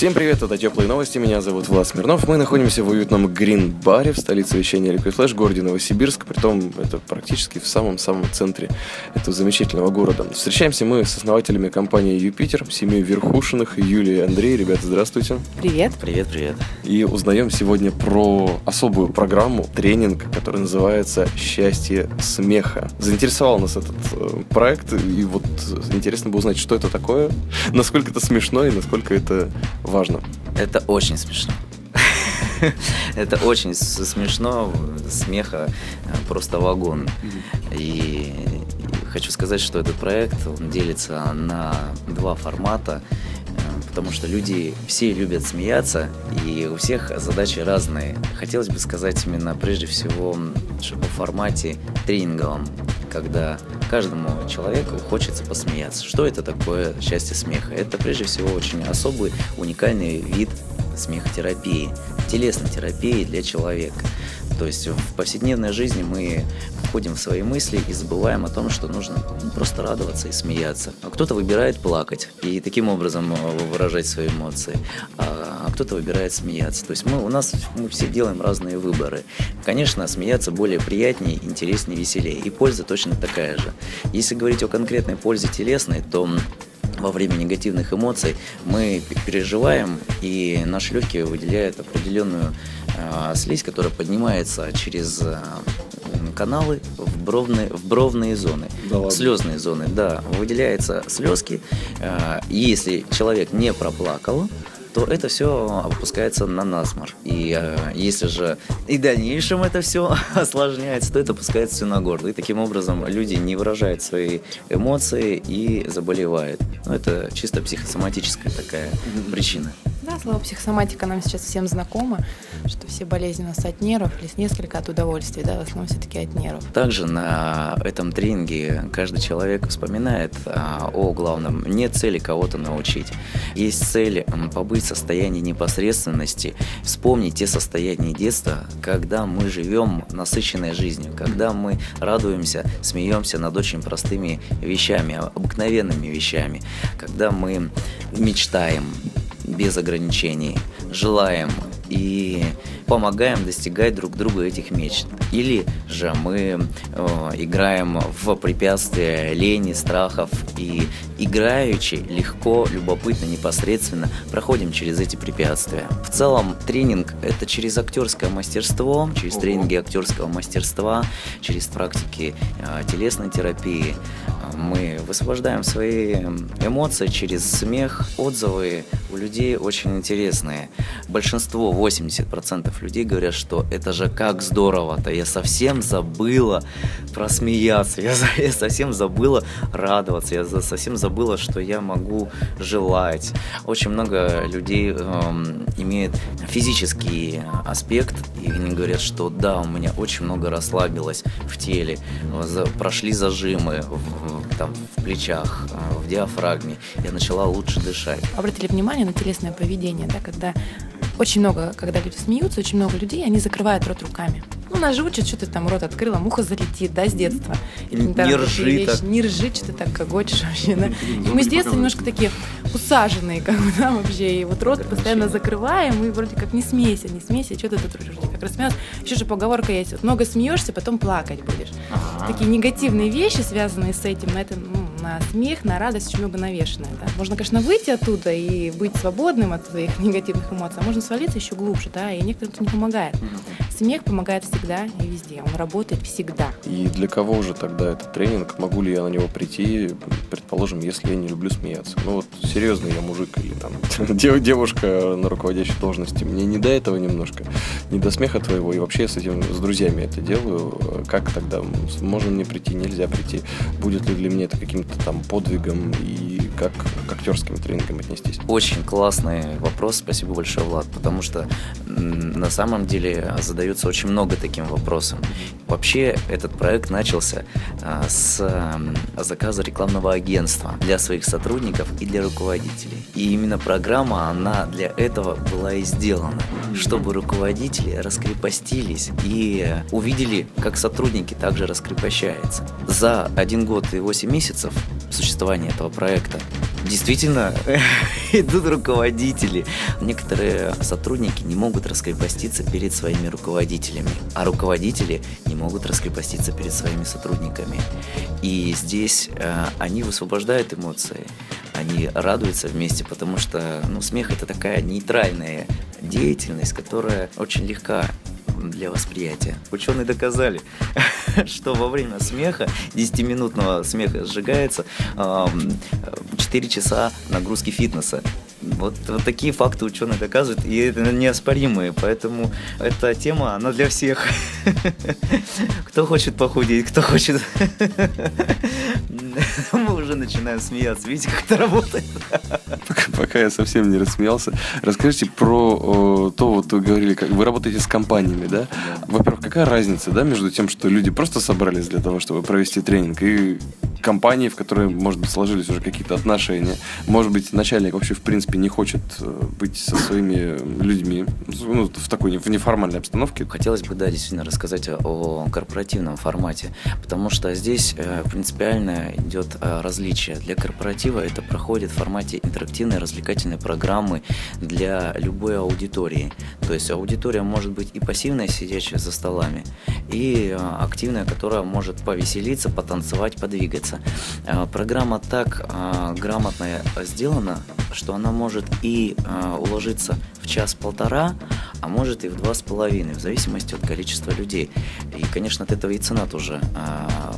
Всем привет, это Теплые новости, меня зовут Влад Смирнов. Мы находимся в уютном Грин-баре в столице вещания Liquid Flash, городе Новосибирск. Притом это практически в самом-самом центре этого замечательного города. Встречаемся мы с основателями компании Юпитер, семьей Верхушиных, Юлия и Андрей. Ребята, здравствуйте. Привет. Привет, привет. И узнаем сегодня про особую программу, тренинг, который называется «Счастье смеха». Заинтересовал нас этот э, проект, и вот интересно бы узнать, что это такое, насколько это смешно и насколько это важно. Это очень смешно. Это очень смешно, смеха э, просто вагон. И хочу сказать, что этот проект он делится на два формата, э, потому что люди все любят смеяться, и у всех задачи разные. Хотелось бы сказать именно прежде всего что о формате тренинговом, когда каждому человеку хочется посмеяться. Что это такое счастье смеха? Это прежде всего очень особый, уникальный вид смехотерапии, телесной терапии для человека. То есть в повседневной жизни мы входим в свои мысли и забываем о том, что нужно ну, просто радоваться и смеяться. А кто-то выбирает плакать и таким образом э, выражать свои эмоции, а а кто-то выбирает смеяться. То есть мы, у нас мы все делаем разные выборы. Конечно, смеяться более приятнее, интереснее, веселее. И польза точно такая же. Если говорить о конкретной пользе телесной, то во время негативных эмоций мы переживаем, и наши легкие выделяют определенную слизь, которая поднимается через э, каналы в бровные, в бровные зоны, Да ладно? слезные зоны, да, выделяются слезки. И если человек не проплакал, то это все опускается на насмор. И э, если же и в дальнейшем это все осложняется, то это опускается все на горло. И таким образом люди не выражают свои эмоции и заболевают. Ну, это чисто психосоматическая такая причина. Да, слово психосоматика нам сейчас всем знакомо, что все болезни у нас от нервов, или несколько от удовольствий, да, в основном все-таки от нервов. Также на этом тренинге каждый человек вспоминает а, о главном. Нет цели кого-то научить. Есть цель побыть в состоянии непосредственности, вспомнить те состояния детства, когда мы живем насыщенной жизнью, когда мы радуемся, смеемся над очень простыми вещами, обыкновенными вещами, когда мы мечтаем без ограничений, желаем и помогаем достигать друг другу этих мечт. Или же мы э, играем в препятствия лени, страхов и играючи, легко, любопытно, непосредственно проходим через эти препятствия. В целом тренинг это через актерское мастерство, через тренинги актерского мастерства, через практики э, телесной терапии мы высвобождаем свои эмоции через смех, отзывы у людей очень интересные. Большинство, 80% людей говорят, что это же как здорово-то, я совсем забыла просмеяться, я, я совсем забыла радоваться, я совсем забыла, что я могу желать. Очень много людей эм, имеет физический аспект, и они говорят, что да, у меня очень много расслабилось в теле, за- прошли зажимы в, в- там, в плечах, э, в диафрагме, я начала лучше дышать. Обратили внимание на телесное поведение, да, когда очень много, когда люди смеются, очень много людей, они закрывают рот руками. Ну, нас же учат, что ты там рот открыла, муха залетит, да, с детства. Или Не там такие ржи вещи. так. Не ржи, что ты так гогочешь вообще, да. И мы с детства немножко такие усаженные, как бы, да, вообще. И вот рот постоянно закрываем, и вроде как не смейся, не смейся, что ты тут вроде как рассмеялся. Еще же поговорка есть, вот много смеешься, потом плакать будешь. Такие негативные вещи, связанные с этим, на это, ну, на смех, на радость очень много навешенное. Да. Можно, конечно, выйти оттуда и быть свободным от своих негативных эмоций, а можно свалиться еще глубже, да, и некоторым это не помогает. Смех помогает всегда и везде, он работает всегда. И для кого же тогда этот тренинг? Могу ли я на него прийти, предположим, если я не люблю смеяться? Ну вот серьезно, я мужик или там дев- девушка на руководящей должности. Мне не до этого немножко, не до смеха твоего. И вообще я с этим, с друзьями это делаю. Как тогда? Можно мне прийти, нельзя прийти? Будет ли для меня это каким-то там подвигом? И как к актерским тренингам отнестись? Очень классный вопрос, спасибо большое, Влад, потому что на самом деле задается очень много таким вопросом. Вообще этот проект начался а, с а, заказа рекламного агентства для своих сотрудников и для руководителей. И именно программа, она для этого была и сделана, чтобы руководители раскрепостились и увидели, как сотрудники также раскрепощаются. За один год и восемь месяцев существования этого проекта действительно идут руководители. Некоторые сотрудники не могут раскрепоститься перед своими руководителями, а руководители не могут раскрепоститься перед своими сотрудниками. И здесь э, они высвобождают эмоции, они радуются вместе, потому что ну, смех это такая нейтральная деятельность, которая очень легка для восприятия. Ученые доказали, что во время смеха, 10-минутного смеха сжигается 4 часа нагрузки фитнеса. Вот, вот такие факты ученые доказывают, и это неоспоримые, поэтому эта тема, она для всех. Кто хочет похудеть, кто хочет... Мы уже начинаем смеяться, видите, как это работает. Пока, я совсем не рассмеялся. Расскажите про то, вот вы говорили, как вы работаете с компаниями, да? Во-первых, какая разница, да, между тем, что люди просто собрались для того, чтобы провести тренинг, и компании, в которые, может быть, сложились уже какие-то отношения. Может быть, начальник вообще, в принципе, не хочет э, быть со своими людьми ну, в такой в неформальной обстановке. Хотелось бы, да, действительно рассказать о корпоративном формате, потому что здесь э, принципиально идет э, различие. Для корпоратива это проходит в формате интерактивной развлекательной программы для любой аудитории. То есть аудитория может быть и пассивная, сидящая за столами, и активная, которая может повеселиться, потанцевать, подвигаться получается. Э, программа так э, грамотно сделана, что она может и э, уложиться в час-полтора, а может и в два с половиной, в зависимости от количества людей. И, конечно, от этого и цена тоже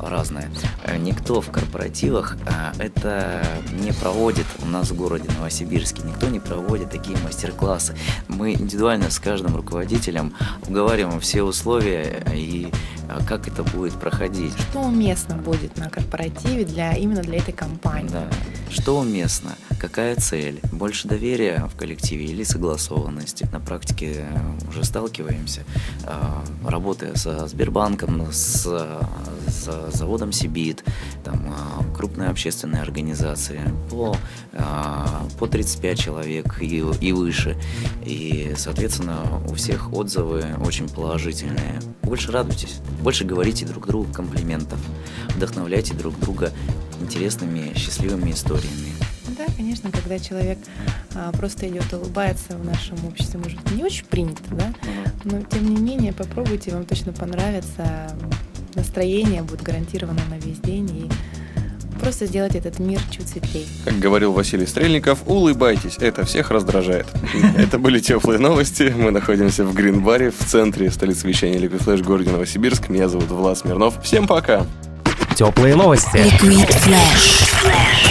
разная. Никто в корпоративах это не проводит у нас в городе Новосибирске, никто не проводит такие мастер-классы. Мы индивидуально с каждым руководителем уговариваем все условия и как это будет проходить. Что уместно будет на корпоративе для, именно для этой компании? Да. Что уместно? Какая цель? Больше доверия в коллективе или согласованности? На практике уже сталкиваемся, а, работая со Сбербанком, с, с заводом Сибит, там, а, крупные общественные организации, по, по 35 человек и, и выше. И, соответственно, у всех отзывы очень положительные. Больше радуйтесь. Больше говорите друг другу комплиментов, вдохновляйте друг друга интересными, счастливыми историями. Да, конечно, когда человек а, просто идет улыбается в нашем обществе, может, не очень принято, да, но тем не менее попробуйте, вам точно понравится, настроение будет гарантировано на весь день и просто сделать этот мир чуть светлее. Как говорил Василий Стрельников, улыбайтесь, это всех раздражает. Это были теплые новости. Мы находимся в Гринбаре, в центре столицы вещания Liquid Flash городе Новосибирск. Меня зовут Влад Смирнов. Всем пока! Теплые новости. Liquid Flash.